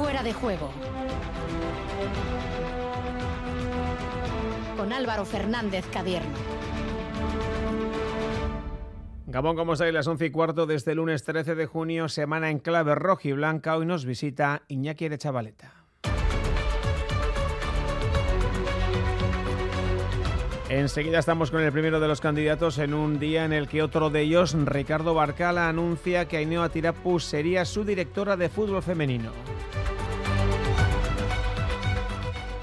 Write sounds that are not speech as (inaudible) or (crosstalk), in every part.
Fuera de juego. Con Álvaro Fernández Cadierno. Gabón, como sabéis, las 11 y cuarto el este lunes 13 de junio, semana en clave roja y blanca. Hoy nos visita Iñaki de Chavaleta. Enseguida estamos con el primero de los candidatos en un día en el que otro de ellos, Ricardo Barcala, anuncia que Ainhoa Tirapus sería su directora de fútbol femenino.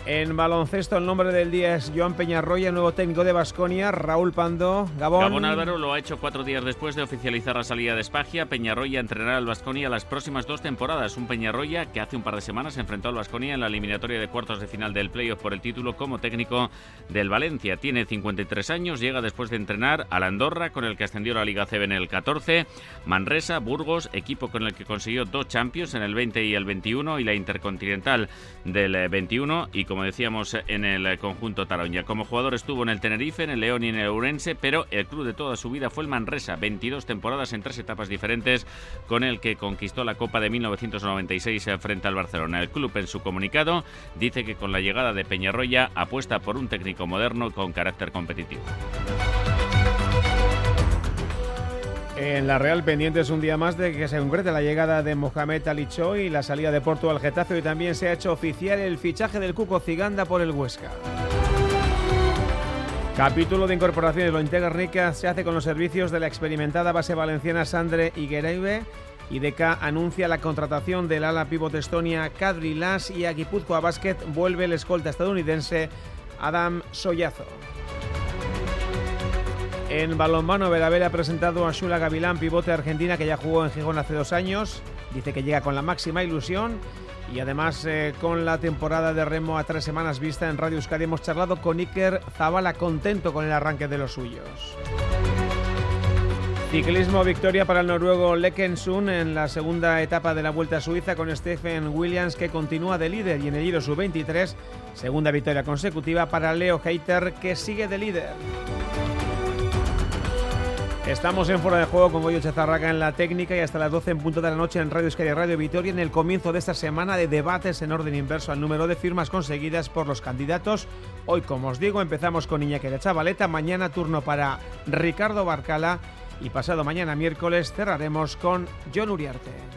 En baloncesto, el nombre del día es Joan Peñarroya, nuevo técnico de Basconia. Raúl Pando, Gabón. Gabón Álvaro lo ha hecho cuatro días después de oficializar la salida de Espagia. Peñarroya entrenará al Basconia las próximas dos temporadas. Un Peñarroya que hace un par de semanas se enfrentó al Basconia en la eliminatoria de cuartos de final del playoff por el título como técnico del Valencia. Tiene 53 años, llega después de entrenar al Andorra, con el que ascendió la Liga CB en el 14, Manresa, Burgos, equipo con el que consiguió dos Champions en el 20 y el 21 y la Intercontinental del 21 y como como decíamos en el conjunto Taroña. Como jugador estuvo en el Tenerife, en el León y en el Urense, pero el club de toda su vida fue el Manresa, 22 temporadas en tres etapas diferentes, con el que conquistó la Copa de 1996 frente al Barcelona. El club en su comunicado dice que con la llegada de Peñarroya apuesta por un técnico moderno con carácter competitivo. En la Real pendiente es un día más de que se concrete la llegada de Mohamed Ali y la salida de Porto al Getafe. Y también se ha hecho oficial el fichaje del Cuco Ciganda por el Huesca. Capítulo de incorporaciones. Lo integra Rica se hace con los servicios de la experimentada base valenciana Sandre Iguereibe y DK anuncia la contratación del ala pívot Estonia Kadri Las y a Guipúzcoa Basket. Vuelve el escolta estadounidense Adam Soyazo. En balonmano, Verabel ha presentado a Shula Gavilán, pivote argentina que ya jugó en Gijón hace dos años. Dice que llega con la máxima ilusión y además eh, con la temporada de remo a tres semanas vista en Radio Euskadi hemos charlado con Iker Zabala contento con el arranque de los suyos. Ciclismo victoria para el noruego Lekensund en la segunda etapa de la Vuelta a Suiza con Stephen Williams que continúa de líder y en el Giro Sub-23 segunda victoria consecutiva para Leo Heiter que sigue de líder. Estamos en Fuera de Juego con Goyo Chazarraca en la técnica y hasta las 12 en punto de la noche en Radio Euskadi Radio Vitoria en el comienzo de esta semana de debates en orden inverso al número de firmas conseguidas por los candidatos. Hoy, como os digo, empezamos con Iñaki de Chavaleta, mañana turno para Ricardo Barcala y pasado mañana miércoles cerraremos con John Uriarte.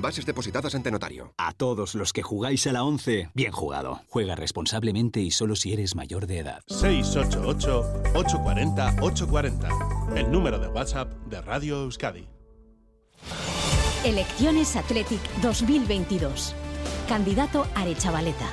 Bases depositadas ante notario. A todos los que jugáis a la 11, bien jugado. Juega responsablemente y solo si eres mayor de edad. 688-840-840. El número de WhatsApp de Radio Euskadi. Elecciones Athletic 2022. Candidato Arechavaleta.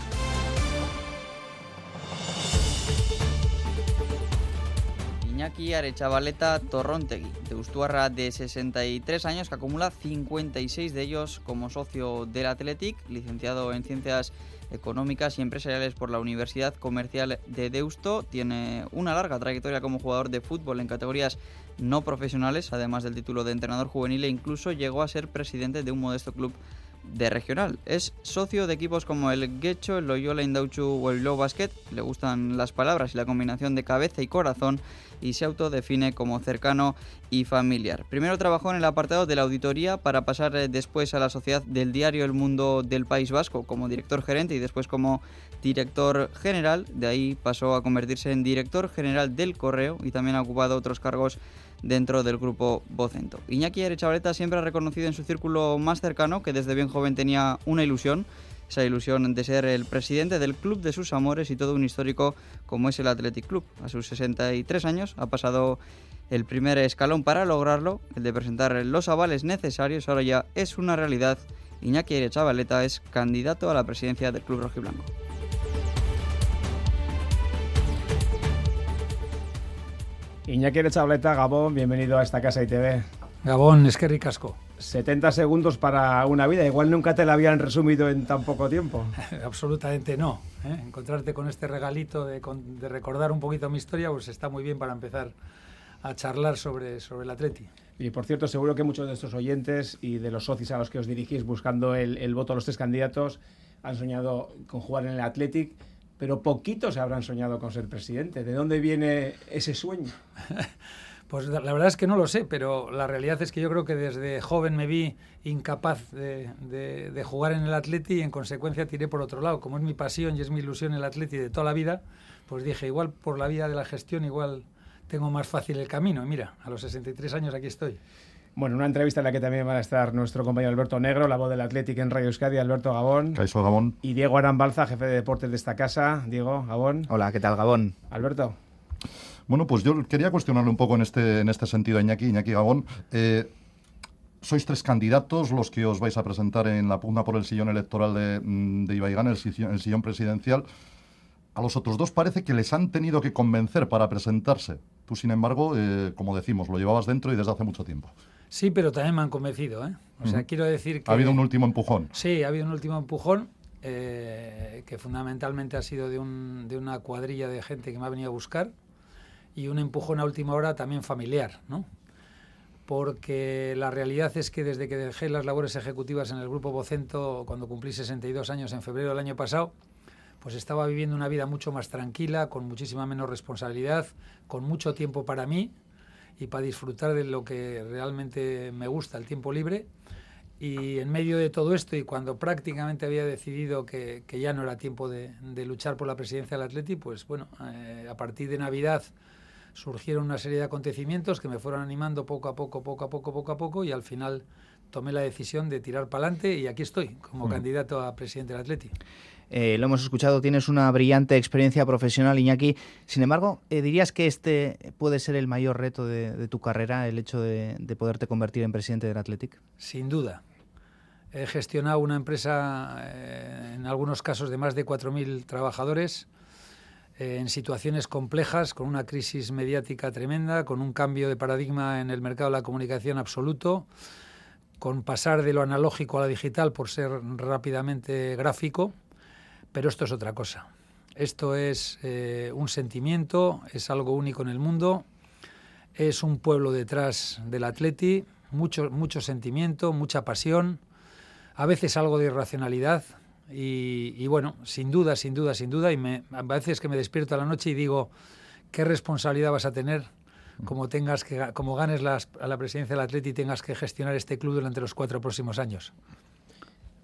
Iñaki Arechavaleta Torrontegui, de Ustuarra de 63 años, que acumula 56 de ellos como socio del Athletic, licenciado en Ciencias Económicas y Empresariales por la Universidad Comercial de Deusto. Tiene una larga trayectoria como jugador de fútbol en categorías no profesionales, además del título de entrenador juvenil e incluso llegó a ser presidente de un modesto club de regional. Es socio de equipos como el Guecho, el Loyola Indauchu o el Low Basket. Le gustan las palabras y la combinación de cabeza y corazón y se autodefine como cercano y familiar. Primero trabajó en el apartado de la auditoría para pasar eh, después a la sociedad del diario El Mundo del País Vasco como director gerente y después como director general. De ahí pasó a convertirse en director general del Correo y también ha ocupado otros cargos dentro del grupo Vocento. Iñaki Arechavaleta siempre ha reconocido en su círculo más cercano que desde bien joven tenía una ilusión, esa ilusión de ser el presidente del club de sus amores y todo un histórico como es el Athletic Club. A sus 63 años ha pasado el primer escalón para lograrlo, el de presentar los avales necesarios, ahora ya es una realidad. Iñaki Arechavaleta es candidato a la presidencia del Club Rojiblanco. Iñaki Chableta, Gabón, bienvenido a esta casa ITV. Gabón, es que ricasco. 70 segundos para una vida. Igual nunca te la habían resumido en tan poco tiempo. (laughs) Absolutamente no. ¿eh? Encontrarte con este regalito de, de, recordar un poquito mi historia, pues está muy bien para empezar a charlar sobre, sobre el Atleti. Y por cierto, seguro que muchos de estos oyentes y de los socios a los que os dirigís buscando el, el voto a los tres candidatos han soñado con jugar en el Athletic, pero poquitos habrán soñado con ser presidente. ¿De dónde viene ese sueño? (laughs) Pues la verdad es que no lo sé, pero la realidad es que yo creo que desde joven me vi incapaz de, de, jugar en el Atleti y en consecuencia tiré por otro lado. Como es mi pasión y es mi ilusión el Atleti de toda la vida, pues dije, igual por la vía de la gestión, igual tengo más fácil el camino. Y mira, a los 63 años aquí estoy. Bueno, una entrevista en la que también va a estar nuestro compañero Alberto Negro, la voz del Athletic en Radio Euskadi, Alberto Gabón. Caiso Gabón. Y Diego Arambalza, jefe de deportes de esta casa. Diego, Gabón. Hola, ¿qué tal, Gabón? Alberto. Bueno, pues yo quería cuestionarle un poco en este, en este sentido a Iñaki, Iñaki Gabón. Eh, sois tres candidatos los que os vais a presentar en la pugna por el sillón electoral de, mm, de Ibaigán, el sillón, el sillón presidencial. A los otros dos parece que les han tenido que convencer para presentarse. Tú, sin embargo, eh, como decimos, lo llevabas dentro y desde hace mucho tiempo. Sí, pero también me han convencido. ¿eh? O sea, quiero decir que... Ha habido un último empujón. Sí, ha habido un último empujón eh, que fundamentalmente ha sido de, un, de una cuadrilla de gente que me ha venido a buscar y un empujón a última hora también familiar, ¿no? Porque la realidad es que desde que dejé las labores ejecutivas en el Grupo Vocento, cuando cumplí 62 años en febrero del año pasado, pues estaba viviendo una vida mucho más tranquila, con muchísima menos responsabilidad, con mucho tiempo para mí y para disfrutar de lo que realmente me gusta, el tiempo libre. Y en medio de todo esto, y cuando prácticamente había decidido que, que ya no era tiempo de, de, luchar por la presidencia del Atleti, pues bueno, eh, a partir de Navidad surgieron una serie de acontecimientos que me fueron animando poco a poco, poco a poco, poco a poco, y al final tomé la decisión de tirar para adelante y aquí estoy como mm. candidato a presidente del Atleti. Eh, lo hemos escuchado, tienes una brillante experiencia profesional, Iñaki. Sin embargo, eh, ¿dirías que este puede ser el mayor reto de, tu carrera, el hecho de, poderte convertir en presidente del Athletic? Sin duda. He gestionado una empresa, eh, en algunos casos, de más de 4.000 trabajadores, en situaciones complejas, con una crisis mediática tremenda, con un cambio de paradigma en el mercado de la comunicación absoluto, con pasar de lo analógico a lo digital por ser rápidamente gráfico pero esto es otra cosa. Esto es eh, un sentimiento, es algo único en el mundo, es un pueblo detrás del atleti, mucho, mucho sentimiento, mucha pasión, a veces algo de irracionalidad y, bueno, sin duda, sin duda, sin duda, y me, a veces que me despierto a la noche y digo, ¿qué responsabilidad vas a tener como, tengas que, como ganes a la presidencia del atleti y tengas que gestionar este club durante los cuatro próximos años?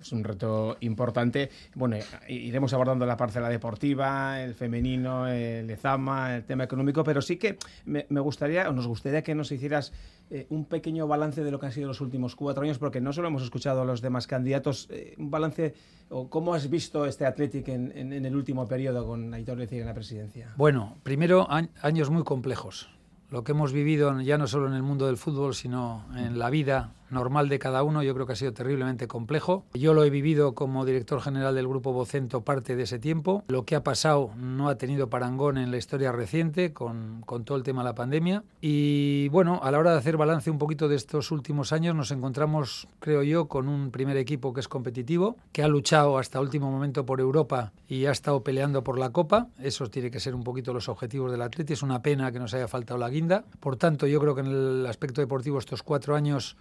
Es un reto importante. Bueno, iremos abordando la parcela deportiva, el femenino, el EZAMA, el tema económico, pero sí que me, gustaría, o nos gustaría que nos hicieras eh, un pequeño balance de lo que han sido los últimos cuatro años, porque no solo hemos escuchado a los demás candidatos, eh, un balance, o cómo has visto este Athletic en, el último periodo con Aitor Lecir en la presidencia. Bueno, primero años muy complejos. Lo que hemos vivido ya no solo en el mundo del fútbol, sino en la vida normal de cada uno, yo creo que ha sido terriblemente complejo. Yo lo he vivido como director general del Grupo Vocento parte de ese tiempo. Lo que ha pasado no ha tenido parangón en la historia reciente con, con todo el tema de la pandemia. Y bueno, a la hora de hacer balance un poquito de estos últimos años, nos encontramos, creo yo, con un primer equipo que es competitivo, que ha luchado hasta último momento por Europa y ha estado peleando por la Copa. Eso tiene que ser un poquito los objetivos del Atleti. Es una pena que nos haya faltado la guinda. Por tanto, yo creo que en el aspecto deportivo estos cuatro años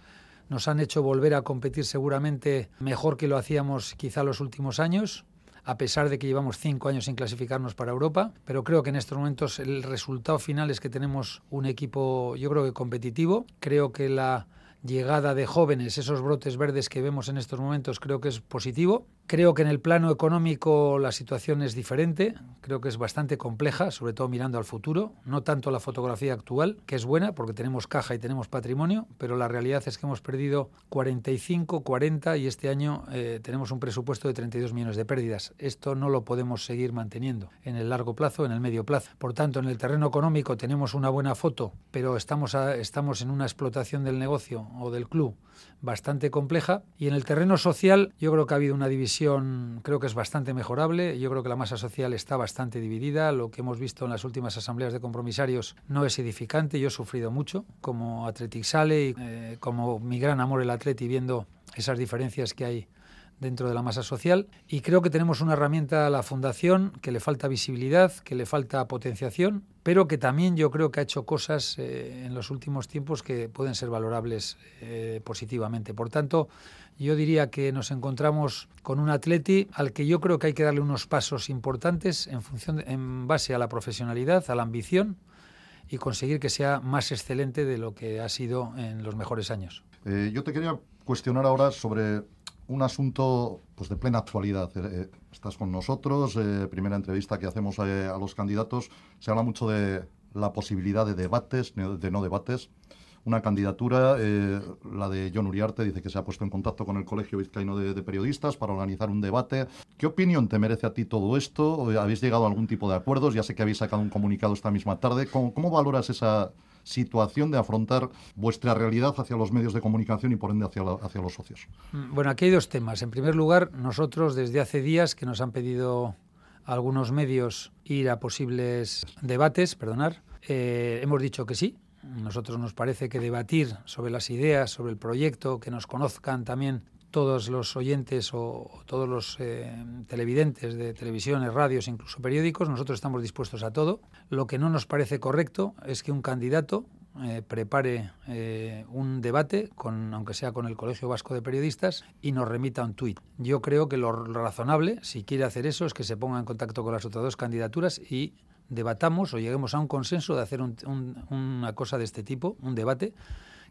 nos han hecho volver a competir seguramente mejor que lo hacíamos quizá los últimos años a pesar de que llevamos cinco años sin clasificarnos para Europa, pero creo que en estos momentos el resultado final es que tenemos un equipo, yo creo que competitivo. Creo que la llegada de jóvenes, esos brotes verdes que vemos en estos momentos, creo que es positivo. Creo que en el plano económico la situación es diferente, creo que es bastante compleja, sobre todo mirando al futuro, no tanto la fotografía actual, que es buena porque tenemos caja y tenemos patrimonio, pero la realidad es que hemos perdido 45, 40 y este año eh, tenemos un presupuesto de 32 millones de pérdidas. Esto no lo podemos seguir manteniendo en el largo plazo, en el medio plazo. Por tanto, en el terreno económico tenemos una buena foto, pero estamos, estamos en una explotación del negocio o del club bastante compleja y en el terreno social yo creo que ha habido una división creo que es bastante mejorable. Yo creo que la masa social está bastante dividida. Lo que hemos visto en las últimas asambleas de compromisarios no es edificante. Yo he sufrido mucho como Athletic Sale y eh, como mi gran amor el Atleti viendo esas diferencias que hay dentro de la masa social. Y creo que tenemos una herramienta a la fundación que le falta visibilidad, que le falta potenciación, pero que también yo creo que ha hecho cosas eh, en los últimos tiempos que pueden ser valorables eh, positivamente. Por tanto, yo diría que nos encontramos con un atleti al que yo creo que hay que darle unos pasos importantes en función en base a la profesionalidad, a la ambición y conseguir que sea más excelente de lo que ha sido en los mejores años. Eh, yo te quería cuestionar ahora sobre un asunto pues, de plena actualidad. Eh, eh, estás con nosotros, eh, primera entrevista que hacemos a los candidatos. Se habla mucho de la posibilidad de debates, de no debates. Una candidatura, la de John Uriarte, dice que se ha puesto en contacto con el Colegio Vizcaíno de, Periodistas para organizar un debate. ¿Qué opinión te merece a ti todo esto? ¿Habéis llegado a algún tipo de acuerdos? Ya sé que habéis sacado un comunicado esta misma tarde. cómo valoras esa, situación de afrontar vuestra realidad hacia los medios de comunicación y por ende hacia, hacia los socios? Mm, bueno, aquí hay dos temas. En primer lugar, nosotros desde hace días que nos han pedido algunos medios ir a posibles debates, perdonar, eh, hemos dicho que sí. Nosotros nos parece que debatir sobre las ideas, sobre el proyecto, que nos conozcan también todos los oyentes o, todos los eh, televidentes de televisiones, radios, incluso periódicos, nosotros estamos dispuestos a todo. Lo que no nos parece correcto es que un candidato eh, prepare eh, un debate, con, aunque sea con el Colegio Vasco de Periodistas, y nos remita un tuit. Yo creo que lo razonable, si quiere hacer eso, es que se ponga en contacto con las otras dos candidaturas y debatamos o lleguemos a un consenso de hacer una cosa de este tipo, un debate,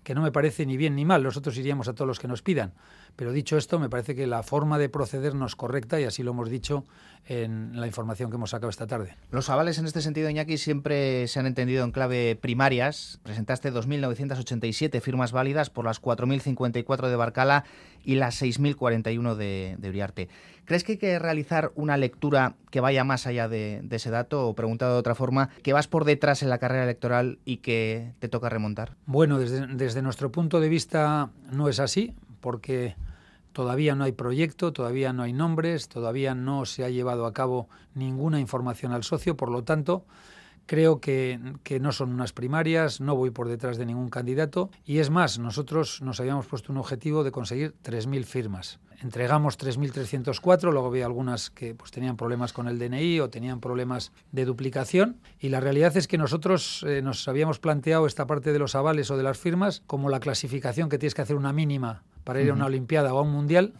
que no me parece ni bien ni mal. Nosotros iríamos a todos los que nos pidan. Pero dicho esto, me parece que la forma de proceder no es correcta y así lo hemos dicho en la información que hemos sacado esta tarde. Los avales en este sentido, Iñaki, siempre se han entendido en clave primarias. Presentaste 2.987 firmas válidas por las 4.054 de Barcala y las 6.041 de, de Uriarte. ¿Crees que hay que realizar una lectura que vaya más allá de, ese dato? O preguntado de otra forma, que vas por detrás en la carrera electoral y que te toca remontar? Bueno, desde, desde nuestro punto de vista no es así, porque Todavía no hay proyecto, todavía no hay nombres, todavía no se ha llevado a cabo ninguna información al socio, por lo tanto, creo que, no son unas primarias, no voy por detrás de ningún candidato. Y es más, nosotros nos habíamos puesto un objetivo de conseguir 3.000 firmas. Entregamos 3.304, luego había algunas que pues, tenían problemas con el DNI o tenían problemas de duplicación. Y la realidad es que nosotros eh, nos habíamos planteado esta parte de los avales o de las firmas como la clasificación que tienes que hacer una mínima para ir a una Olimpiada o a un Mundial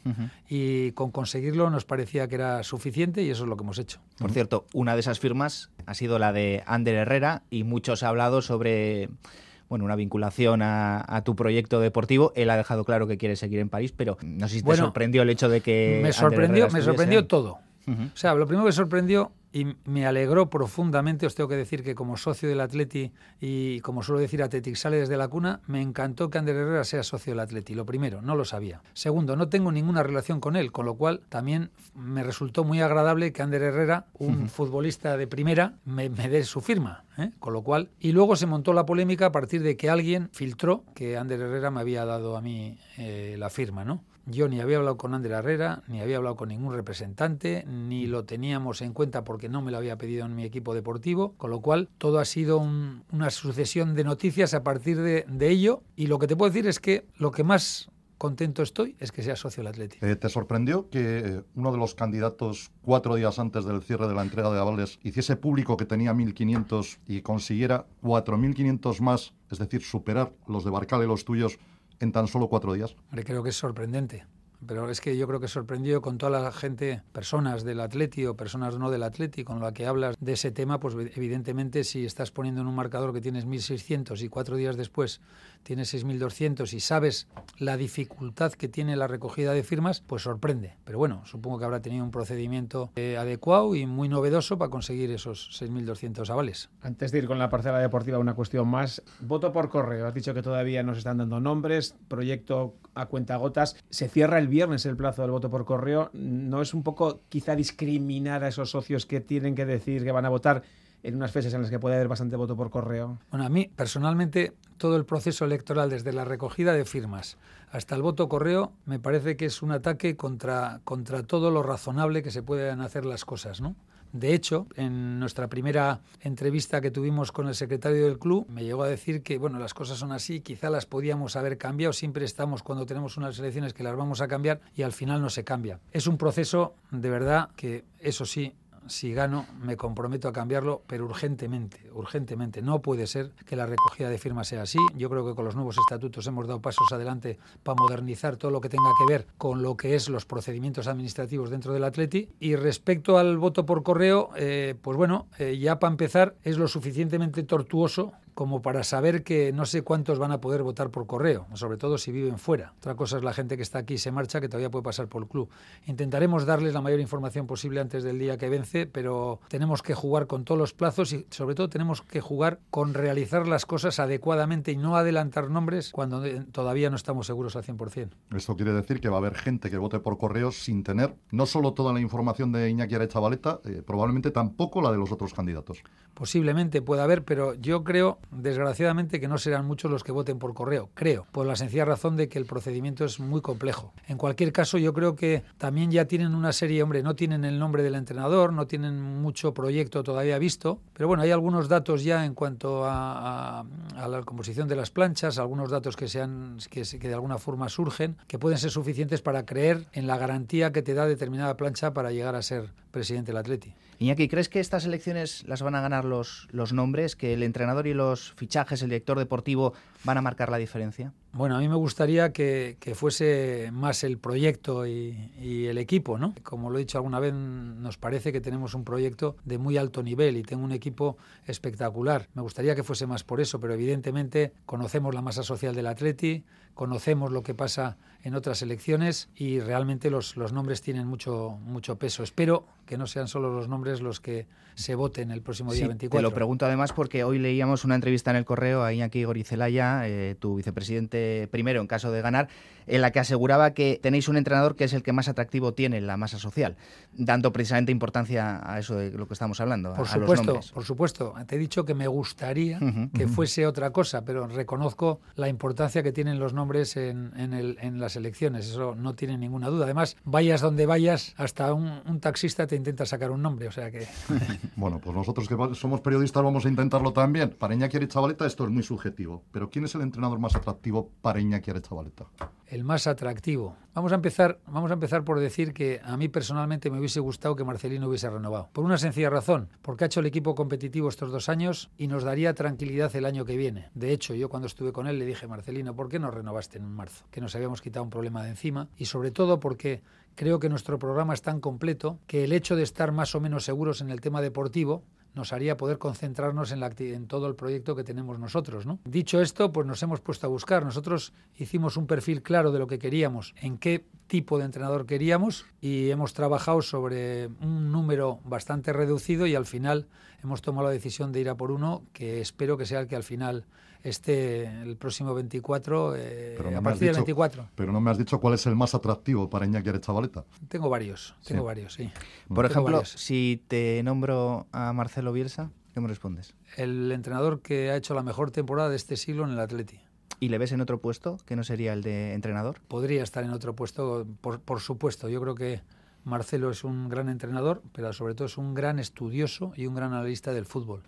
y con conseguirlo nos parecía que era suficiente y eso es lo que hemos hecho. Por cierto, una de esas firmas ha sido la de Ander Herrera y muchos ha hablado sobre bueno, una vinculación a, tu proyecto deportivo. Él ha dejado claro que quiere seguir en París, pero no sé si te sorprendió el hecho de que... Me sorprendió, me sorprendió todo. O sea, lo primero que sorprendió y me alegró profundamente, os tengo que decir que como socio del Atleti y como suelo decir Atletic sale desde la cuna, me encantó que Ander Herrera sea socio del Atleti. Lo primero, no lo sabía. Segundo, no tengo ninguna relación con él, con lo cual también me resultó muy agradable que Ander Herrera, un futbolista de primera, me, dé su firma. ¿eh? Con lo cual, y luego se montó la polémica a partir de que alguien filtró que Ander Herrera me había dado a mí eh, la firma, ¿no? Yo ni había hablado con Ander Herrera, ni había hablado con ningún representante, ni lo teníamos en cuenta porque no me lo había pedido en mi equipo deportivo, con lo cual todo ha sido una sucesión de noticias a partir de, ello. Y lo que te puedo decir es que lo que más contento estoy es que sea socio del Atlético. Eh, ¿Te sorprendió que eh, uno de los candidatos cuatro días antes del cierre de la entrega de avales hiciese público que tenía 1.500 y consiguiera 4.500 más, es decir, superar los de Barcal y los tuyos en tan solo cuatro días? Creo que es sorprendente. Pero es que yo creo que sorprendió con toda la gente, personas del Atleti o personas no del Atleti, con la que hablas de ese tema, pues evidentemente si estás poniendo en un marcador que tienes 1.600 y cuatro días después tienes 6.200 y sabes la dificultad que tiene la recogida de firmas, pues sorprende. Pero bueno, supongo que habrá tenido un procedimiento eh, adecuado y muy novedoso para conseguir esos 6.200 avales. Antes de ir con la parcela deportiva, una cuestión más. Voto por correo. Has dicho que todavía no se están dando nombres. Proyecto a cuentagotas. Se cierra el viernes el plazo del voto por correo. ¿No es un poco quizá discriminar a esos socios que tienen que decir que van a votar en unas fechas en las que puede haber bastante voto por correo? Bueno, a mí personalmente todo el proceso electoral, desde la recogida de firmas hasta el voto correo, me parece que es un ataque contra, contra todo lo razonable que se pueden hacer las cosas, ¿no? De hecho, en nuestra primera entrevista que tuvimos con el secretario del club, me llegó a decir que bueno, las cosas son así, quizá las podíamos haber cambiado, siempre estamos cuando tenemos unas elecciones que las vamos a cambiar y al final no se cambia. Es un proceso de verdad que, eso sí, si gano, me comprometo a cambiarlo, pero urgentemente, urgentemente. No puede ser que la recogida de firmas sea así. Yo creo que con los nuevos estatutos hemos dado pasos adelante para modernizar todo lo que tenga que ver con lo que es los procedimientos administrativos dentro del Atleti. Y respecto al voto por correo, eh, pues bueno, eh, ya para empezar es lo suficientemente tortuoso como para saber que no sé cuántos van a poder votar por correo, sobre todo si viven fuera. Otra cosa es la gente que está aquí y se marcha, que todavía puede pasar por el club. Intentaremos darles la mayor información posible antes del día que vence, pero tenemos que jugar con todos los plazos y sobre todo tenemos que jugar con realizar las cosas adecuadamente y no adelantar nombres cuando todavía no estamos seguros al 100%. Esto quiere decir que va a haber gente que vote por correo sin tener no solo toda la información de Iñaki Arechavaleta, eh, probablemente tampoco la de los otros candidatos. Posiblemente pueda haber, pero yo creo desgraciadamente que no serán muchos los que voten por correo, creo, por la sencilla razón de que el procedimiento es muy complejo. En cualquier caso, yo creo que también ya tienen una serie, hombre, no tienen el nombre del entrenador, no tienen mucho proyecto todavía visto, pero bueno, hay algunos datos ya en cuanto a, la composición de las planchas, algunos datos que, sean, que, de alguna forma surgen, que pueden ser suficientes para creer en la garantía que te da determinada plancha para llegar a ser presidente del Atleti. Iñaki, ¿crees que estas elecciones las van a ganar los, los nombres, que el entrenador y los fichajes, el director deportivo, van a marcar la diferencia? Bueno, a mí me gustaría que, fuese más el proyecto y, el equipo, ¿no? Como lo he dicho alguna vez, nos parece que tenemos un proyecto de muy alto nivel y tengo un equipo espectacular. Me gustaría que fuese más por eso, pero evidentemente conocemos la masa social del Atleti, conocemos lo que pasa en otras elecciones y realmente los, los nombres tienen mucho, mucho peso. Espero que no sean solo los nombres los que se voten el próximo día 24. Te lo pregunto además porque hoy leíamos una entrevista en el correo a Iñaki Gorizelaya, eh, tu vicepresidente primero en caso de ganar, en la que aseguraba que tenéis un entrenador que es el que más atractivo tiene en la masa social, dando precisamente importancia a eso de lo que estamos hablando. Por a, supuesto, los por supuesto. Te he dicho que me gustaría que fuese otra cosa, pero reconozco la importancia que tienen los nombres en, las elecciones. Eso no tiene ninguna duda. Además, vayas donde vayas, hasta un, un taxista te intenta sacar un nombre, o sea que... (laughs) bueno, pues nosotros que somos periodistas vamos a intentarlo también. Para Iñaki Chavaleta esto es muy subjetivo, pero ¿quién es el entrenador más atractivo para Iñaki Chavaleta? El más atractivo. Vamos a empezar, vamos a empezar por decir que a mí personalmente me hubiese gustado que Marcelino hubiese renovado. Por una sencilla razón, porque ha hecho el equipo competitivo estos dos años y nos daría tranquilidad el año que viene. De hecho, yo cuando estuve con él le dije, Marcelino, ¿por qué no renovaste en marzo? Que nos habíamos quitado un problema de encima y sobre todo porque Creo que nuestro programa es tan completo que el hecho de estar más o menos seguros en el tema deportivo nos haría poder concentrarnos en, todo el proyecto que tenemos nosotros. ¿no? Dicho esto, pues nos hemos puesto a buscar. Nosotros hicimos un perfil claro de lo que queríamos, en qué tipo de entrenador queríamos y hemos trabajado sobre un número bastante reducido y al final hemos tomado la decisión de ir a por uno que espero que sea el que al final esté el próximo 24, eh, a partir del 24. Pero no me has dicho cuál es el más atractivo para Iñaki Chavaleta. Tengo varios, tengo varios, sí. Por ejemplo, si te nombro a Marcelo Bielsa, ¿qué me respondes? El entrenador que ha hecho la mejor temporada de este siglo en el Atleti. ¿Y le ves en otro puesto que no sería el de entrenador? Podría estar en otro puesto, por, por supuesto. Yo creo que Marcelo es un gran entrenador, pero sobre todo es un gran estudioso y un gran analista del fútbol.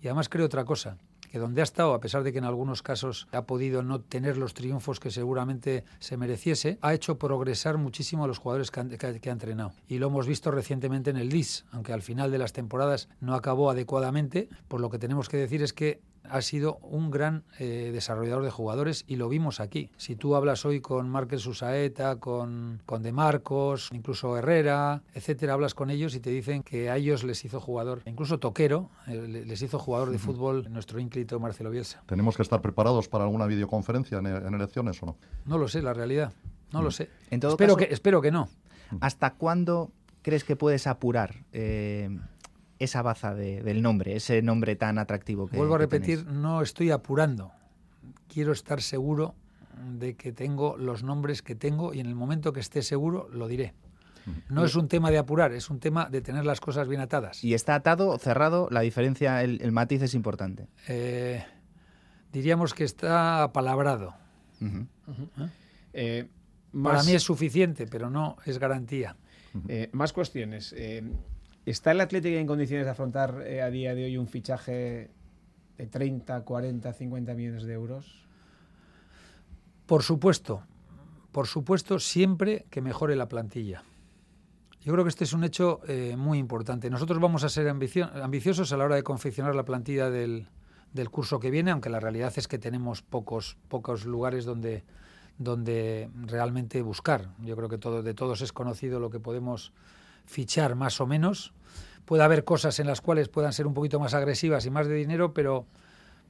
Y además creo otra cosa, que donde ha estado, a pesar de que en algunos casos ha podido no tener los triunfos que seguramente se mereciese, ha hecho progresar muchísimo a los jugadores que, ha entrenado. Y lo hemos visto recientemente en el DIS, aunque al final de las temporadas no acabó adecuadamente, por lo que tenemos que decir es que ha sido un gran eh, desarrollador de jugadores y lo vimos aquí. Si tú hablas hoy con Márquez Susaeta, con, con De Marcos, incluso Herrera, etcétera, hablas con ellos y te dicen que a ellos les hizo jugador, incluso Toquero, eh, les hizo jugador de fútbol nuestro ínclito Marcelo Bielsa. ¿Tenemos que estar preparados para alguna videoconferencia en, elecciones o no? No lo sé, la realidad. No lo mm. sé. espero, que, espero que no. ¿Hasta cuándo crees que puedes apurar? Eh, esa baza del nombre, ese nombre tan atractivo que Vuelvo a repetir, no estoy apurando. Quiero estar seguro de que tengo los nombres que tengo y en el momento que esté seguro lo diré. No es un tema de apurar, es un tema de tener las cosas bien atadas. ¿Y está atado o cerrado? La diferencia, el, matiz es importante. Eh, diríamos que está apalabrado. ¿Eh? Para mí es suficiente, pero no es garantía. más cuestiones. ¿Está el Atlético en condiciones de afrontar a día de hoy un fichaje de 30, 40, 50 millones de euros? Por supuesto, por supuesto, siempre que mejore la plantilla. Yo creo que este es un hecho eh, muy importante. Nosotros vamos a ser ambiciosos a la hora de confeccionar la plantilla del, del, curso que viene, aunque la realidad es que tenemos pocos, pocos lugares donde, donde realmente buscar. Yo creo que todo, de todos es conocido lo que podemos fichar más o menos. Puede haber cosas en las cuales puedan ser un poquito más agresivas y más de dinero, pero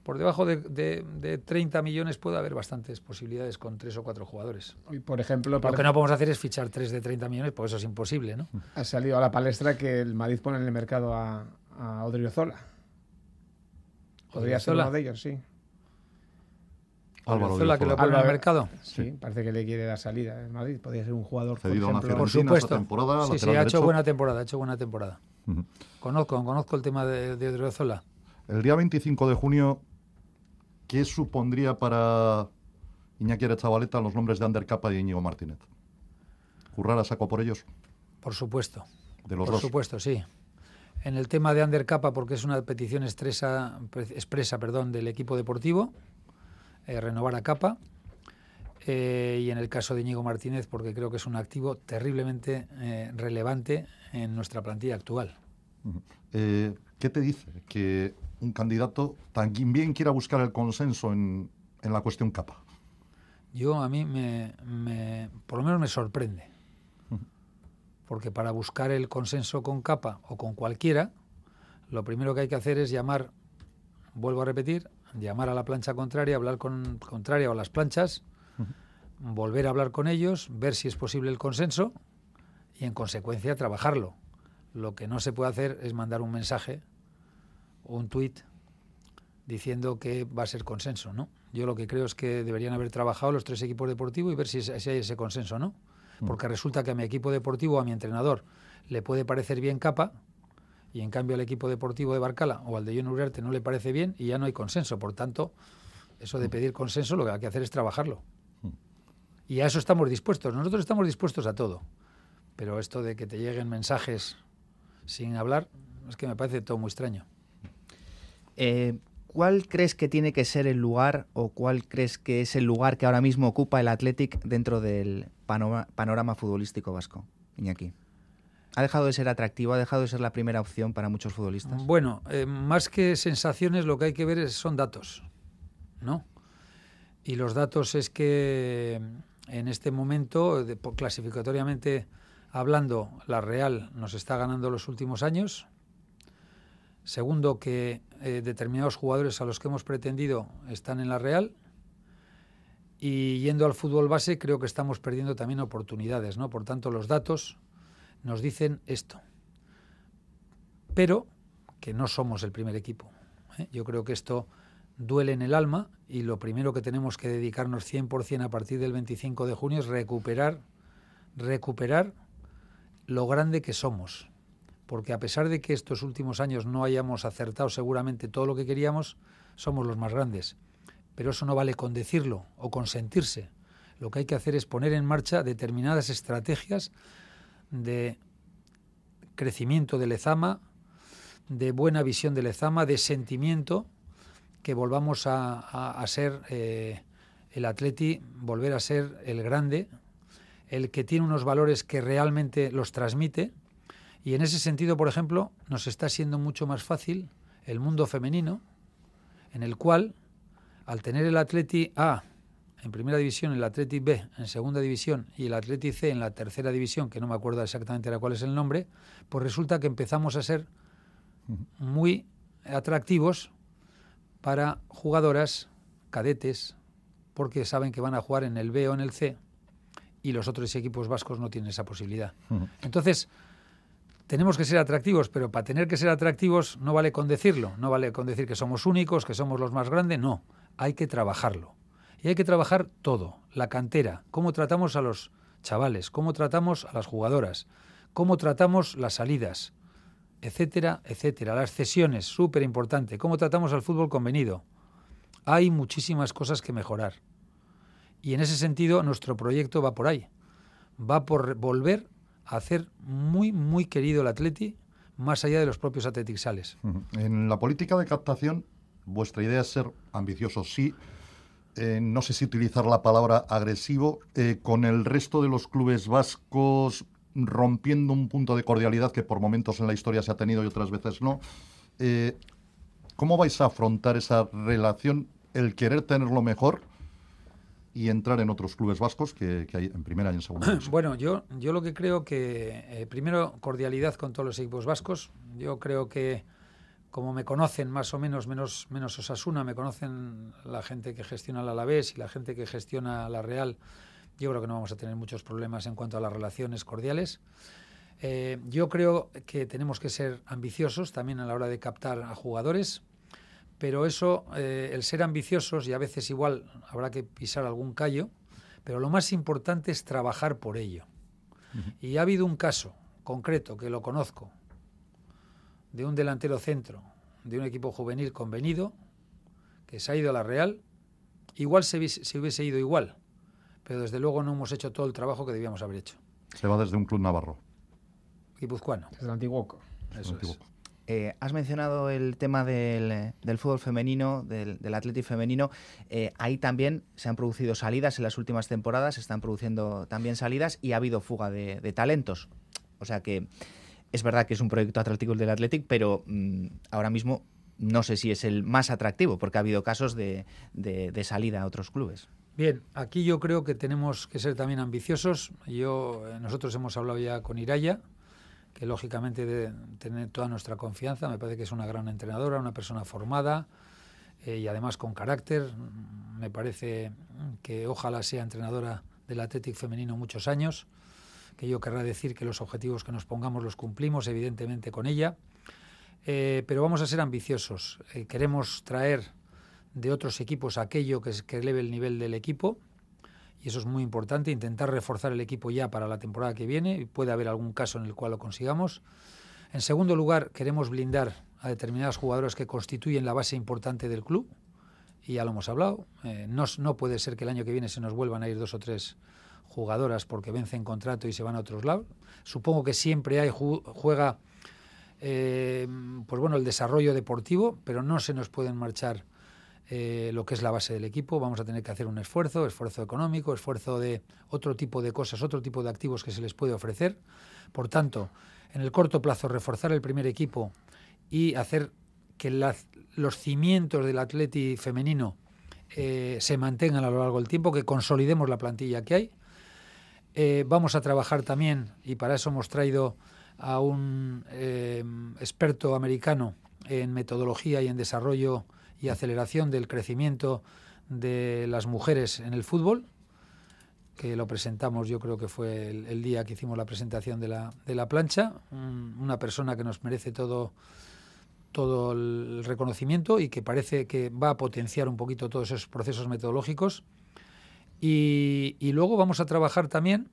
por debajo de, 30 millones puede haber bastantes posibilidades con tres o cuatro jugadores. Y por ejemplo, lo que no podemos hacer es fichar tres de 30 millones, pues eso es imposible, ¿no? Ha salido a la palestra que el Madrid pone en el mercado a, a Odriozola. Podría ser uno de ellos, sí. Odriozola que lo el mercado. Sí, parece que le quiere dar salida en Madrid. Podría ser un jugador Cedido por, por supuesto. Temporada, sí, sí, ha hecho buena temporada, ha hecho buena temporada. Conozco, conozco el tema de, de Odriozola. El día 25 de junio ¿qué supondría para Iñaki Chavaleta los nombres de Ander Capa y Íñigo Martínez? ¿Currar a saco por ellos? Por supuesto. De los por supuesto, sí. En el tema de Ander Capa, porque es una petición expresa, expresa perdón, del equipo deportivo, eh, renovar a Capa. Eh, y en el caso de Íñigo Martínez, porque creo que es un activo terriblemente eh, relevante en nuestra plantilla actual. ¿Qué te dice? Que un candidato también quiera buscar el consenso en, la cuestión capa. Yo a mí me, por lo menos me sorprende. Porque para buscar el consenso con capa o con cualquiera, lo primero que hay que hacer es llamar, vuelvo a repetir, llamar a la plancha contraria, hablar con contraria o las planchas, volver a hablar con ellos, ver si es posible el consenso y en consecuencia trabajarlo. Lo que no se puede hacer es mandar un mensaje un tuit diciendo que va a ser consenso, ¿no? Yo lo que creo es que deberían haber trabajado los tres equipos deportivos y ver si, hay ese consenso, ¿no? Mm. Porque resulta que a mi equipo deportivo, a mi entrenador, le puede parecer bien capa y en cambio al equipo deportivo de Barcala o al de John Uriarte no le parece bien y ya no hay consenso. Por tanto, eso de mm. pedir consenso lo que hay que hacer es trabajarlo. Mm. Y a eso estamos dispuestos. Nosotros estamos dispuestos a todo. Pero esto de que te lleguen mensajes sin hablar, es que me parece todo muy extraño. Eh, ¿Cuál crees que tiene que ser el lugar o cuál crees que es el lugar que ahora mismo ocupa el Athletic dentro del panorama, futbolístico vasco, Iñaki? ¿Ha dejado de ser atractivo? ¿Ha dejado de ser la primera opción para muchos futbolistas? Bueno, eh, más que sensaciones, lo que hay que ver son datos, ¿no? Y los datos es que en este momento, clasificatoriamente hablando, la Real nos está ganando los últimos años, Segundo, que eh, determinados jugadores a los que hemos pretendido están en la Real. Y yendo al fútbol base, creo que estamos perdiendo también oportunidades, ¿no? Por tanto, los datos nos dicen esto. Pero que no somos el primer equipo. ¿eh? Yo creo que esto duele en el alma y lo primero que tenemos que dedicarnos 100% a partir del 25 de junio es recuperar, recuperar lo grande que somos porque a pesar de que estos últimos años no hayamos acertado seguramente todo lo que queríamos, somos los más grandes. Pero eso no vale con decirlo o con sentirse. Lo que hay que hacer es poner en marcha determinadas estrategias de crecimiento del Lezama, de buena visión del Lezama, de sentimiento, que volvamos a, ser eh, el atleti, volver a ser el grande, el que tiene unos valores que realmente los transmite, y en ese sentido, por ejemplo, nos está siendo mucho más fácil el mundo femenino, en el cual, al tener el Atleti A en primera división, el Atleti B en segunda división y el Atleti C en la tercera división, que no me acuerdo exactamente cuál es el nombre, pues resulta que empezamos a ser muy atractivos para jugadoras cadetes, porque saben que van a jugar en el B o en el C y los otros equipos vascos no tienen esa posibilidad. Entonces, tenemos que ser atractivos, pero para tener que ser atractivos no vale con decirlo, no vale con decir que somos únicos, que somos los más grandes, no, hay que trabajarlo. Y hay que trabajar todo, la cantera, cómo tratamos a los chavales, cómo tratamos a las jugadoras, cómo tratamos las salidas, etcétera, etcétera. Las cesiones, súper importante. Cómo tratamos al fútbol convenido. Hay muchísimas cosas que mejorar. Y en ese sentido, nuestro proyecto va por ahí. Va por volver a hacer muy, muy querido el Atleti, más allá de los propios Athletic Sales. En la política de captación, vuestra idea es ser ambiciosos, sí. Eh, no sé si utilizar la palabra agresivo, eh, con el resto de los clubes vascos rompiendo un punto de cordialidad que por momentos en la historia se ha tenido y otras veces no. Eh, ¿Cómo vais a afrontar esa relación, el querer tenerlo mejor y entrar en otros clubes vascos que, hay en primera y en segunda? (clears throat) Bueno, yo, yo lo que creo que, primero, cordialidad con todos los equipos vascos. Yo creo que, como me conocen más o menos, menos, menos Osasuna, me conocen la gente que gestiona la Alavés y la gente que gestiona la Real, yo creo que no vamos a tener muchos problemas en cuanto a las relaciones cordiales. Eh, yo creo que tenemos que ser ambiciosos también a la hora de captar a jugadores, pero eso, eh, el ser ambiciosos, y a veces igual habrá que pisar algún callo, pero lo más importante es trabajar por ello. Y ha habido un caso concreto que lo conozco, de un delantero centro, de un equipo juvenil convenido, que se ha ido a la Real, igual se, se hubiese ido igual, pero desde luego no hemos hecho todo el trabajo que debíamos haber hecho. Se va desde un club navarro. Guipuzcoano. Desde el antiguo. Eso es. Eh, has mencionado el tema del, fútbol femenino, del, del atletismo femenino. Eh, ahí también se han producido salidas en las últimas temporadas, se están produciendo también salidas y ha habido fuga de, talentos. O sea que es verdad que es un proyecto atractivo el del Athletic, pero mm, ahora mismo no sé si es el más atractivo, porque ha habido casos de salida a otros clubes. Bien, aquí yo creo que tenemos que ser también ambiciosos. Yo, eh, nosotros hemos hablado ya con Iraya, que lógicamente debe tener toda nuestra confianza. Me parece que es una gran entrenadora, una persona formada eh, y además con carácter. Me parece que ojalá sea entrenadora del Atlético femenino muchos años. Que yo querrá decir que los objetivos que nos pongamos los cumplimos, evidentemente, con ella. Eh, pero vamos a ser ambiciosos. queremos traer de otros equipos aquello que, que eleve el nivel del equipo. Y eso es muy importante, intentar reforzar el equipo ya para la temporada que viene. Puede haber algún caso en el cual lo consigamos. En segundo lugar, queremos blindar a determinadas jugadoras que constituyen la base importante del club. Y ya lo hemos hablado. Eh, no, no puede ser que el año que viene se nos vuelvan a ir dos o tres jugadoras porque vencen contrato y se van a otros lados. Supongo que siempre hay juega eh, pues bueno el desarrollo deportivo, pero no se nos pueden marchar eh, lo que es la base del equipo. Vamos a tener que hacer un esfuerzo, esfuerzo económico, esfuerzo de otro tipo de cosas, otro tipo de activos que se les puede ofrecer. Por tanto, en el corto plazo, reforzar el primer equipo y hacer que los cimientos del atleti femenino eh, se mantengan a lo largo del tiempo, que consolidemos la plantilla que hay. Eh, vamos a trabajar también, y para eso hemos traído a un experto americano en metodología y en desarrollo y aceleración del crecimiento de las mujeres en el fútbol, que lo presentamos, yo creo que fue el, día que hicimos la presentación de la, de la plancha, una persona que nos merece todo, todo el reconocimiento y que parece que va a potenciar un poquito todos esos procesos metodológicos. Y, luego vamos a trabajar también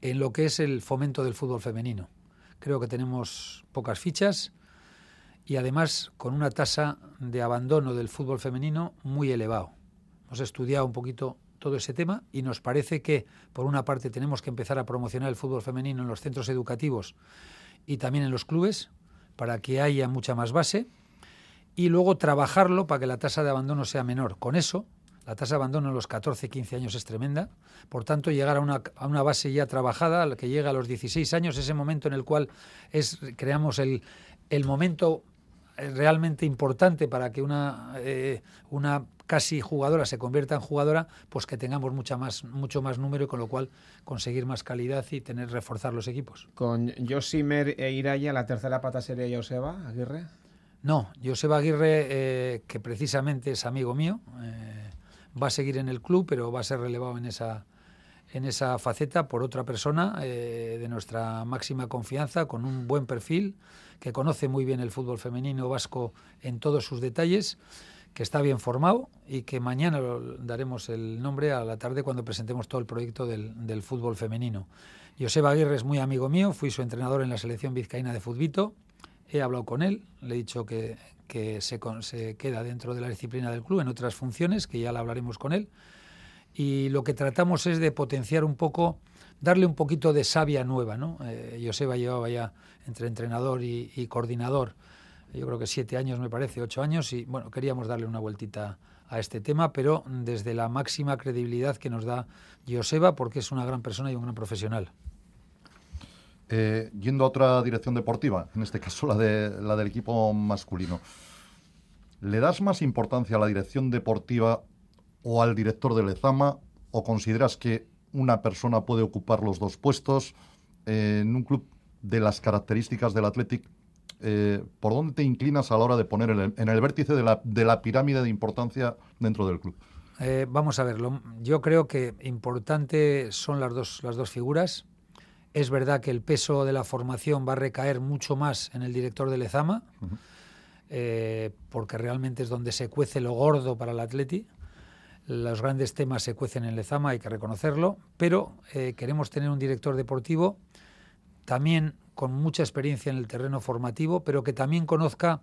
en lo que es el fomento del fútbol femenino. Creo que tenemos pocas fichas, y además con una tasa de abandono del fútbol femenino muy elevado. Hemos estudiado un poquito todo ese tema y nos parece que, por una parte, tenemos que empezar a promocionar el fútbol femenino en los centros educativos y también en los clubes, para que haya mucha más base, y luego trabajarlo para que la tasa de abandono sea menor. Con eso, la tasa de abandono en los 14, 15 años es tremenda. Por tanto, llegar a una, a una base ya trabajada, que llega a los 16 años, ese momento en el cual es, creamos el, el momento realmente importante para que una, eh, una casi jugadora se convierta en jugadora, pues que tengamos mucha más, mucho más número y con lo cual conseguir más calidad y tener reforzar los equipos. Con Josimer e Iraya, la tercera pata sería Joseba Aguirre. No, Joseba Aguirre, eh, que precisamente es amigo mío, eh, va a seguir en el club, pero va a ser relevado en esa, en esa faceta por otra persona de nuestra máxima confianza, con un buen perfil, que conoce muy bien el fútbol femenino vasco en todos sus detalles, que está bien formado y que mañana daremos el nombre a la tarde cuando presentemos todo el proyecto del, fútbol femenino. Joseba Aguirre es muy amigo mío, fui su entrenador en la selección vizcaína de futbito. He hablado con él, le he dicho que, que se, queda dentro de la disciplina del club en otras funciones, que ya la hablaremos con él. Y lo que tratamos es de potenciar un poco, darle un poquito de savia nueva. ¿no? Eh, Joseba llevaba ya entre entrenador y, y coordinador, yo creo que siete años me parece, ocho años, y bueno, queríamos darle una vueltita a este tema, pero desde la máxima credibilidad que nos da Joseba, porque es una gran persona y un gran profesional. Eh, yendo a otra dirección deportiva, en este caso la, de, la del equipo masculino, ¿le das más importancia a la dirección deportiva o al director del Lezama o consideras que una persona puede ocupar los dos puestos eh, en un club de las características del Athletic? Eh, ¿Por dónde te inclinas a la hora de poner en el vértice de la, de la, pirámide de importancia dentro del club? Vamos a verlo. Yo creo que importante son las dos, las dos figuras. Es verdad que el peso de la formación va a recaer mucho más en el director de Lezama, uh -huh. eh, porque realmente es donde se cuece lo gordo para el Atleti. Los grandes temas se cuecen en Lezama, hay que reconocerlo, pero eh, queremos tener un director deportivo también con mucha experiencia en el terreno formativo, pero que también conozca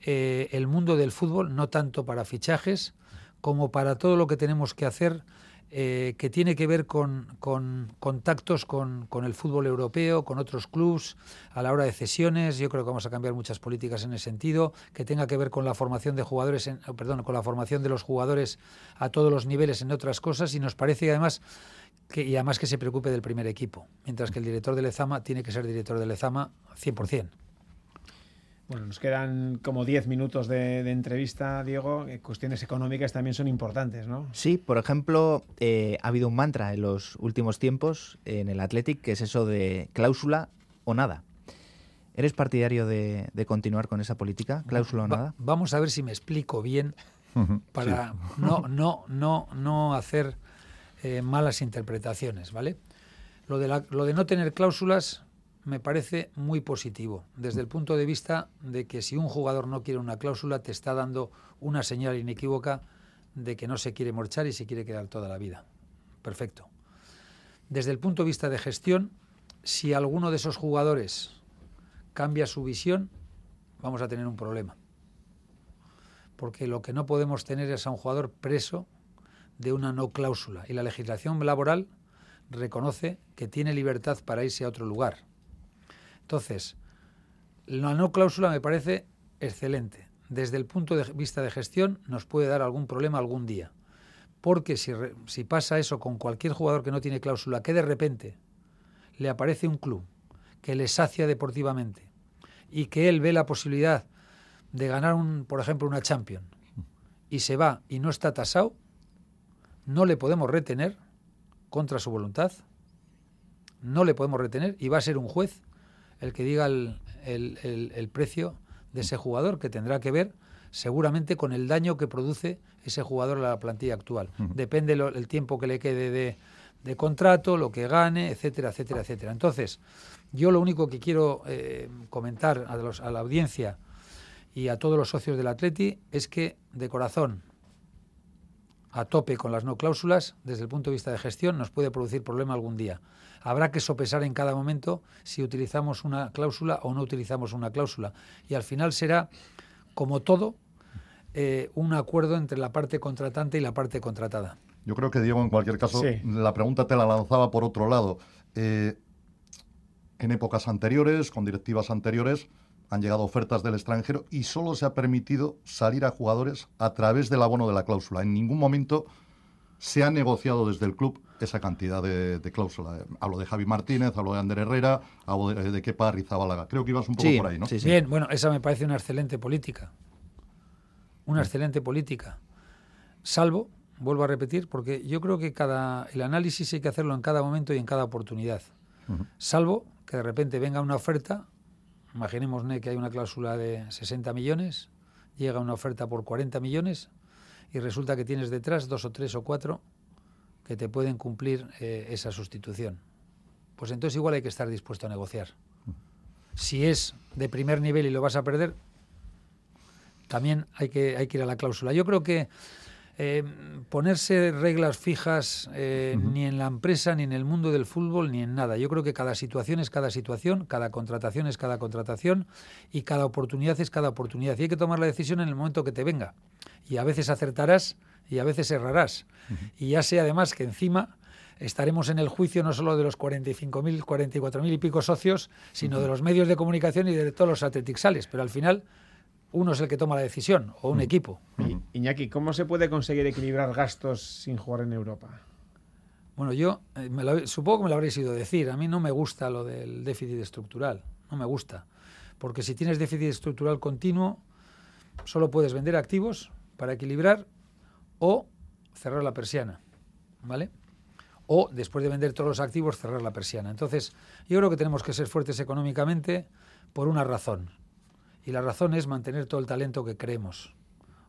eh, el mundo del fútbol, no tanto para fichajes como para todo lo que tenemos que hacer eh, que tiene que ver con, con contactos con, con, el fútbol europeo, con otros clubes, a la hora de cesiones. Yo creo que vamos a cambiar muchas políticas en ese sentido, que tenga que ver con la formación de jugadores, en, perdón, con la formación de los jugadores a todos los niveles en otras cosas. Y nos parece además que, y además que se preocupe del primer equipo, mientras que el director de Lezama tiene que ser director de Lezama 100%. Bueno, nos quedan como 10 minutos de, de, entrevista, Diego. Cuestiones económicas también son importantes, ¿no? Sí, por ejemplo, eh, ha habido un mantra en los últimos tiempos en el Athletic, que es eso de cláusula o nada. ¿Eres partidario de, de continuar con esa política, cláusula o nada? Va, vamos a ver si me explico bien para sí. no, no, no, no hacer eh, malas interpretaciones, ¿vale? Lo de, la, lo de no tener cláusulas me parece muy positivo, desde el punto de vista de que si un jugador no quiere una cláusula, te está dando una señal inequívoca de que no se quiere marchar y se quiere quedar toda la vida. Perfecto. Desde el punto de vista de gestión, si alguno de esos jugadores cambia su visión, vamos a tener un problema. Porque lo que no podemos tener es a un jugador preso de una no cláusula. Y la legislación laboral reconoce que tiene libertad para irse a otro lugar entonces, la no cláusula me parece excelente. Desde el punto de vista de gestión nos puede dar algún problema algún día. Porque si, si pasa eso con cualquier jugador que no tiene cláusula, que de repente le aparece un club que le sacia deportivamente y que él ve la posibilidad de ganar, un, por ejemplo, una Champions y se va y no está tasado, no le podemos retener contra su voluntad, no le podemos retener y va a ser un juez el que diga el, el, el, el, precio de ese jugador, que tendrá que ver seguramente con el daño que produce ese jugador a la plantilla actual. Uh -huh. Depende lo, el tiempo que le quede de, de, contrato, lo que gane, etcétera, etcétera, etcétera. Entonces, yo lo único que quiero eh, comentar a, los, a la audiencia y a todos los socios del Atleti es que, de corazón, a tope con las no cláusulas, desde el punto de vista de gestión, nos puede producir problema algún día. Habrá que sopesar en cada momento si utilizamos una cláusula o no utilizamos una cláusula. Y al final será, como todo, eh, un acuerdo entre la parte contratante y la parte contratada. Yo creo que, Diego, en cualquier caso, sí. la pregunta te la lanzaba por otro lado. Eh, en épocas anteriores, con directivas anteriores, han llegado ofertas del extranjero y solo se ha permitido salir a jugadores a través del abono de la cláusula. En ningún momento se ha negociado desde el club esa cantidad de, de cláusula. Hablo de Javi Martínez, hablo de Ander Herrera, hablo de, de Kepa Rizabalaga. Creo que ibas un poco sí, por ahí, ¿no? Sí, sí. Bien, bueno, esa me parece una excelente política. Una excelente política. Salvo, vuelvo a repetir, porque yo creo que cada el análisis hay que hacerlo en cada momento y en cada oportunidad. Uh -huh. Salvo que de repente venga una oferta Imaginemos que hay una cláusula de 60 millones, llega una oferta por 40 millones y resulta que tienes detrás dos o tres o cuatro que te pueden cumplir eh, esa sustitución. Pues entonces igual hay que estar dispuesto a negociar. Si es de primer nivel y lo vas a perder, también hay que, hay que ir a la cláusula. Yo creo que eh, ponerse reglas fijas eh, ni en la empresa, ni en el mundo del fútbol, ni en nada. Yo creo que cada situación es cada situación, cada contratación es cada contratación y cada oportunidad es cada oportunidad. Y hay que tomar la decisión en el momento que te venga. Y a veces acertarás y a veces errarás. Y ya sé además que encima estaremos en el juicio no solo de los 45.000, 44.000 y pico socios, sino de los medios de comunicación y de todos los atletixales. Pero al final uno es el que toma la decisión o un equipo. Iñaki, ¿cómo se puede conseguir equilibrar gastos sin jugar en Europa? Bueno, yo eh, supongo que me lo habréis ido decir. A mí no me gusta lo del déficit estructural. No me gusta. Porque si tienes déficit estructural continuo, solo puedes vender activos para equilibrar o cerrar la persiana. ¿Vale? O después de vender todos los activos, cerrar la persiana. Entonces, yo creo que tenemos que ser fuertes económicamente por una razón. Y la razón es mantener todo el talento que creemos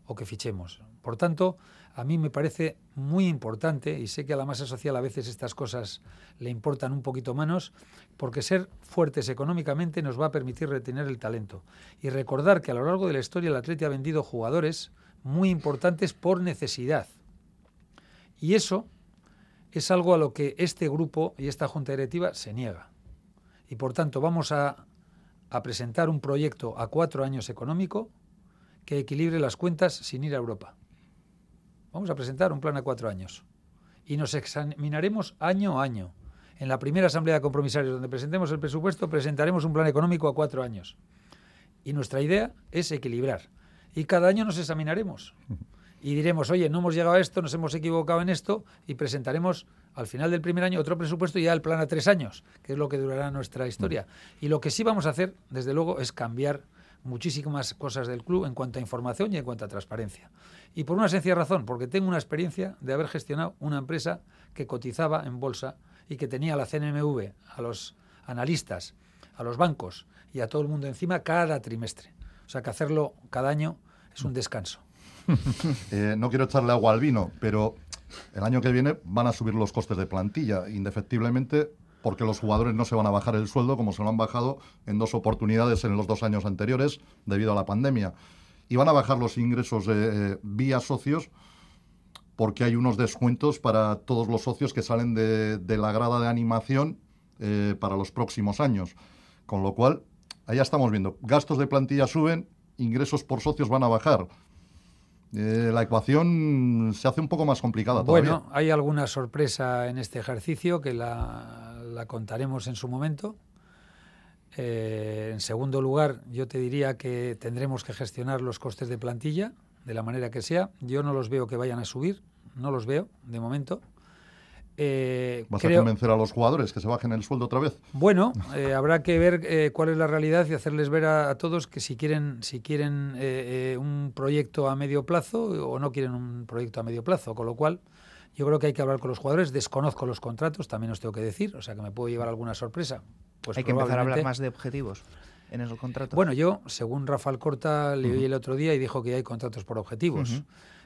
o que fichemos. Por tanto, a mí me parece muy importante, y sé que a la masa social a veces estas cosas le importan un poquito menos, porque ser fuertes económicamente nos va a permitir retener el talento. Y recordar que a lo largo de la historia el Atleti ha vendido jugadores muy importantes por necesidad. Y eso es algo a lo que este grupo y esta junta directiva se niega. Y por tanto vamos a a presentar un proyecto a cuatro años económico que equilibre las cuentas sin ir a Europa. Vamos a presentar un plan a cuatro años y nos examinaremos año a año. En la primera asamblea de compromisarios donde presentemos el presupuesto presentaremos un plan económico a cuatro años. Y nuestra idea es equilibrar. Y cada año nos examinaremos y diremos, oye, no hemos llegado a esto, nos hemos equivocado en esto y presentaremos al final del primer año otro presupuesto y ya el plan a tres años, que es lo que durará nuestra historia. Y lo que sí vamos a hacer, desde luego, es cambiar muchísimas cosas del club en cuanto a información y en cuanto a transparencia. Y por una sencilla razón, porque tengo una experiencia de haber gestionado una empresa que cotizaba en bolsa y que tenía a la CNMV, a los analistas, a los bancos y a todo el mundo encima cada trimestre. O sea que hacerlo cada año es un descanso. (laughs) Eh, no quiero echarle agua al vino, pero el año que viene van a subir los costes de plantilla, indefectiblemente, porque los jugadores no se van a bajar el sueldo como se lo han bajado en dos oportunidades en los dos años anteriores debido a la pandemia. Y van a bajar los ingresos eh, vía socios porque hay unos descuentos para todos los socios que salen de, la grada de animación eh, para los próximos años. Con lo cual, allá estamos viendo, gastos de plantilla suben, ingresos por socios van a bajar. Eh, la ecuación se hace un poco más complicada todavía. Bueno, hay alguna sorpresa en este ejercicio que la, contaremos en su momento. Eh, en segundo lugar, yo te diría que tendremos que gestionar los costes de plantilla de la manera que sea. Yo no los veo que vayan a subir, no los veo de momento. Eh, ¿Vas a convencer a los jugadores que se bajen el sueldo otra vez? Bueno, (laughs) eh, habrá que ver eh, cuál es la realidad y hacerles ver a, todos que si quieren, si quieren un proyecto a medio plazo o no quieren un proyecto a medio plazo. Con lo cual, yo creo que hay que hablar con los jugadores. Desconozco los contratos, también os tengo que decir, o sea que me puedo llevar alguna sorpresa. Pues hay que empezar a hablar más de objetivos en esos contratos. Bueno, yo, según Rafael Corta, le oí el otro día y dijo que hay contratos por objetivos.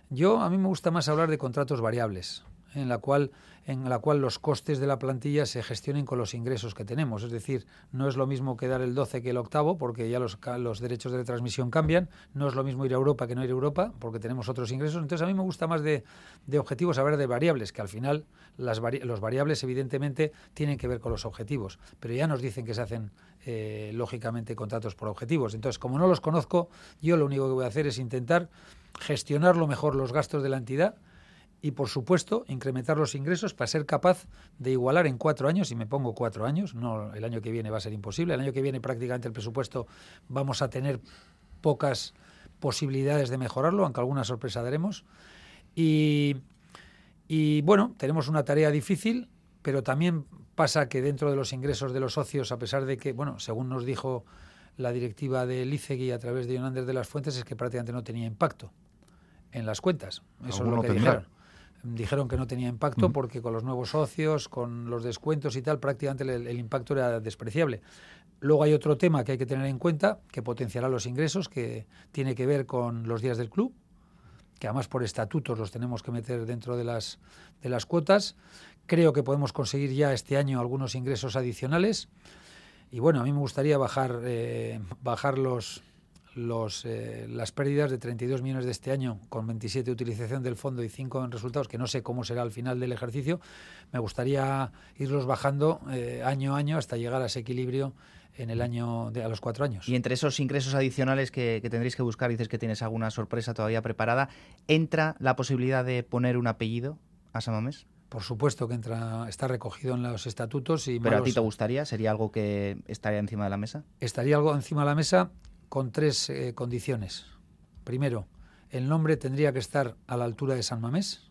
Yo, a mí me gusta más hablar de contratos variables en la cual en la cual los costes de la plantilla se gestionen con los ingresos que tenemos. Es decir, no es lo mismo quedar el 12 que el octavo, porque ya los, los derechos de transmisión cambian. No es lo mismo ir a Europa que no ir a Europa, porque tenemos otros ingresos. Entonces, a mí me gusta más de, de objetivos hablar de variables, que al final las los variables, evidentemente, tienen que ver con los objetivos. Pero ya nos dicen que se hacen, eh, lógicamente, contratos por objetivos. Entonces, como no los conozco, yo lo único que voy a hacer es intentar gestionar lo mejor los gastos de la entidad y, por supuesto, incrementar los ingresos para ser capaz de igualar en cuatro años, y me pongo cuatro años, no el año que viene va a ser imposible, el año que viene prácticamente el presupuesto vamos a tener pocas posibilidades de mejorarlo, aunque alguna sorpresa daremos. Y, y bueno, tenemos una tarea difícil, pero también pasa que dentro de los ingresos de los socios, a pesar de que, bueno, según nos dijo la directiva de Licegui a través de Yonander de las Fuentes, es que prácticamente no tenía impacto en las cuentas. Eso es lo que dijeron dijeron que no tenía impacto porque con los nuevos socios, con los descuentos y tal, prácticamente el, impacto era despreciable. Luego hay otro tema que hay que tener en cuenta, que potenciará los ingresos, que tiene que ver con los días del club, que además por estatutos los tenemos que meter dentro de las, de las cuotas. Creo que podemos conseguir ya este año algunos ingresos adicionales. Y bueno, a mí me gustaría bajar, eh, bajar los, los, eh, las pérdidas de 32 millones de este año, con 27 de utilización del fondo y 5 en resultados, que no sé cómo será al final del ejercicio, me gustaría irlos bajando eh, año a año hasta llegar a ese equilibrio en el año de, a los cuatro años. Y entre esos ingresos adicionales que, que, tendréis que buscar, dices que tienes alguna sorpresa todavía preparada, ¿entra la posibilidad de poner un apellido a Samamés? Por supuesto que entra, está recogido en los estatutos. y ¿Pero a ti te gustaría? ¿Sería algo que estaría encima de la mesa? Estaría algo encima de la mesa con tres eh, condiciones. Primero, el nombre tendría que estar a la altura de San Mamés,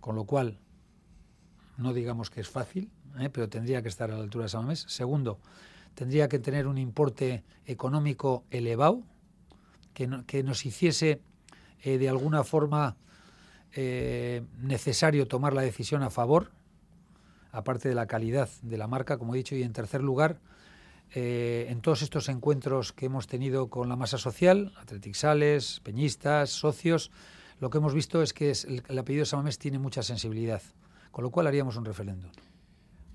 con lo cual no digamos que es fácil, ¿eh? pero tendría que estar a la altura de San Mamés. Segundo, tendría que tener un importe económico elevado, que, no, que nos hiciese eh, de alguna forma necesario tomar la decisión a favor, aparte de la calidad de la marca, como he dicho, y en tercer lugar, eh, en todos estos encuentros que hemos tenido con la masa social, atletixales, peñistas, socios, lo que hemos visto es que es el, el, apellido Samamés tiene mucha sensibilidad, con lo cual haríamos un referéndum.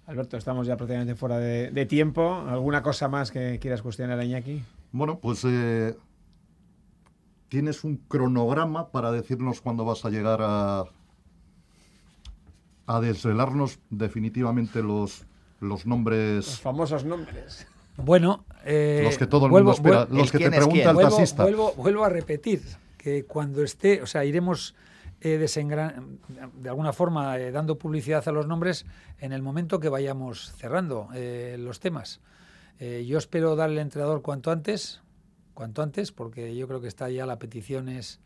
Alberto, estamos ya prácticamente fuera de, de tiempo. ¿Alguna cosa más que quieras cuestionar a Iñaki? Bueno, pues eh, tienes un cronograma para decirnos cuándo vas a llegar a, a desvelarnos definitivamente los, los nombres. Los famosos nombres. Bueno, eh, los que todo el vuelvo, mundo espera, los que te pregunta el vuelvo, taxista. Vuelvo, vuelvo, a repetir que cuando esté, o sea, iremos eh, desengran de alguna forma eh, dando publicidad a los nombres en el momento que vayamos cerrando eh, los temas. yo espero dar el entrenador cuanto antes, cuanto antes, porque yo creo que está ya la petición es,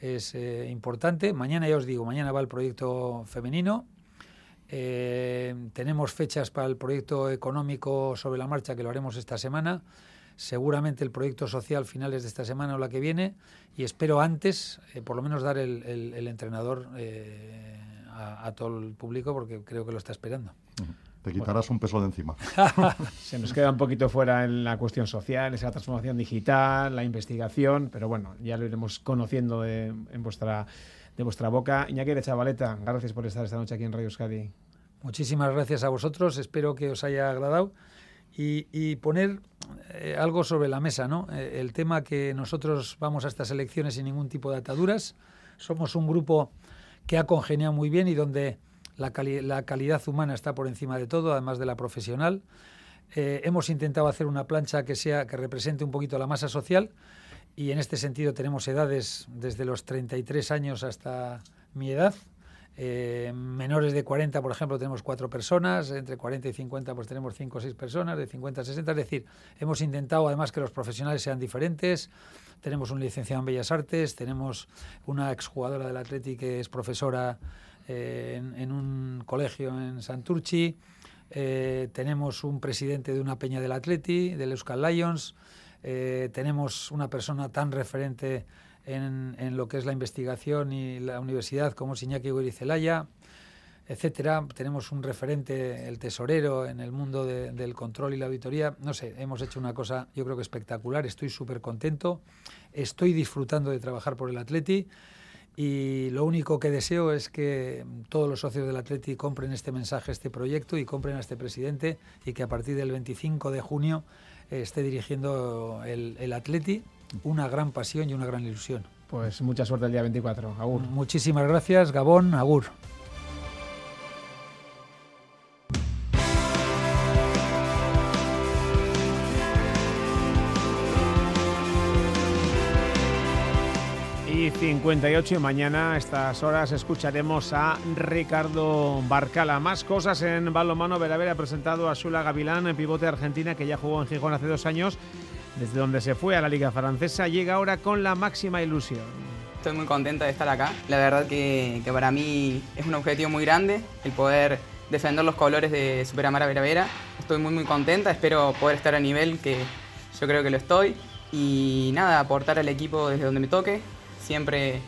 es importante. Mañana ya os digo, mañana va el proyecto femenino. Eh, tenemos fechas para el proyecto económico sobre la marcha que lo haremos esta semana. Seguramente el proyecto social finales de esta semana o la que viene. Y espero antes, eh, por lo menos, dar el, el, el entrenador eh, a, a, todo el público porque creo que lo está esperando. Uh -huh. Te quitarás bueno. un peso de encima. (laughs) Se nos queda un poquito fuera en la cuestión social, esa transformación digital, la investigación, pero bueno, ya lo iremos conociendo de, en vuestra de vuestra boca. Iñaki de Chavaleta, gracias por estar esta noche aquí en Radio Euskadi. Muchísimas gracias a vosotros, espero que os haya agradado y, poner eh, algo sobre la mesa, ¿no? Eh, el tema que nosotros vamos a estas elecciones sin ningún tipo de ataduras, somos un grupo que ha congeniado muy bien y donde la, la calidad humana está por encima de todo, además de la profesional. Eh, hemos intentado hacer una plancha que sea que represente un poquito la masa social y en este sentido tenemos edades desde los 33 años hasta mi edad. Eh, menores de 40, por ejemplo, tenemos cuatro personas, entre 40 y 50 pues tenemos cinco o seis personas, de 50 a 60, es decir, hemos intentado además que los profesionales sean diferentes, tenemos un licenciado en Bellas Artes, tenemos una exjugadora del Atleti que es profesora eh, en, en, un colegio en Santurchi, eh, tenemos un presidente de una peña del Atleti, del Euskal Lions, eh, tenemos una persona tan referente en, lo que es la investigación y la universidad como es Iñaki Guirizelaya, etcétera. Tenemos un referente, el tesorero, en el mundo de, del control y la auditoría. No sé, hemos hecho una cosa, yo creo que espectacular. Estoy súper contento. Estoy disfrutando de trabajar por el Atleti. Y lo único que deseo es que todos los socios del Atleti compren este mensaje, este proyecto y compren a este presidente y que a partir del 25 de junio esté dirigiendo el, el Atleti, una gran pasión y una gran ilusión. Pues mucha suerte el día 24. Agur. Muchísimas gracias, Gabón. Agur. 58 y mañana a estas horas escucharemos a Ricardo Barcala. Más cosas en balonmano. Veravera ha presentado a Sula Gavilán, en pivote argentina que ya jugó en Gijón hace dos años desde donde se fue a la Liga Francesa, llega ahora con la máxima ilusión. Estoy muy contenta de estar acá. La verdad que, que para mí es un objetivo muy grande el poder defender los colores de Superamara Veravera. Estoy muy muy contenta, espero poder estar a nivel que yo creo que lo estoy. Y nada, aportar al equipo desde donde me toque, siempre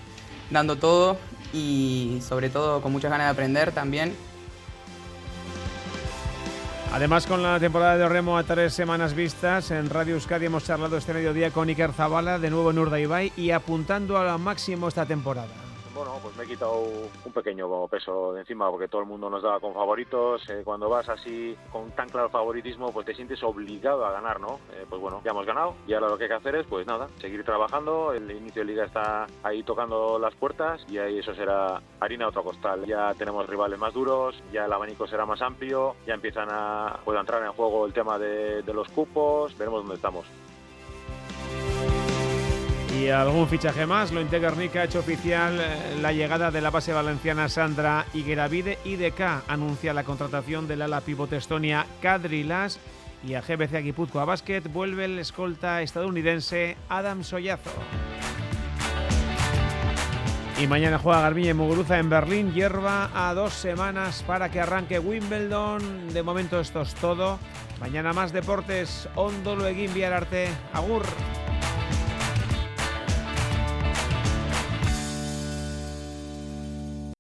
dando todo y sobre todo con muchas ganas de aprender también Además, con la temporada de remo a tres semanas vistas, en Radio Euskadi hemos charlado este mediodía con Iker Zabala, de nuevo en Urdaibai, y apuntando a lo máximo esta temporada. Bueno, pues me he quitado un pequeño peso de encima porque todo el mundo nos daba con favoritos. Eh, cuando vas así con tan claro favoritismo, pues te sientes obligado a ganar, ¿no? Eh, pues bueno, ya hemos ganado y ahora lo que hay que hacer es, pues nada, seguir trabajando. El inicio de liga está ahí tocando las puertas y ahí eso será harina a otro costal. Ya tenemos rivales más duros, ya el abanico será más amplio, ya empiezan a, puede entrar en juego el tema de, de los cupos, veremos dónde estamos. Y algún fichaje más, lo Guernica ha hecho oficial eh, la llegada de la base valenciana Sandra Higueravide. IDK anuncia la contratación del ala pivote Estonia Kadrilas y a GBC Guipúzcoa Basket vuelve el escolta estadounidense Adam Soyazo. Y mañana juega Garbiñe Muguruza en Berlín, hierba a dos semanas para que arranque Wimbledon. De momento esto es todo. Mañana más deportes, Ondo Lueguín Arte. Agur.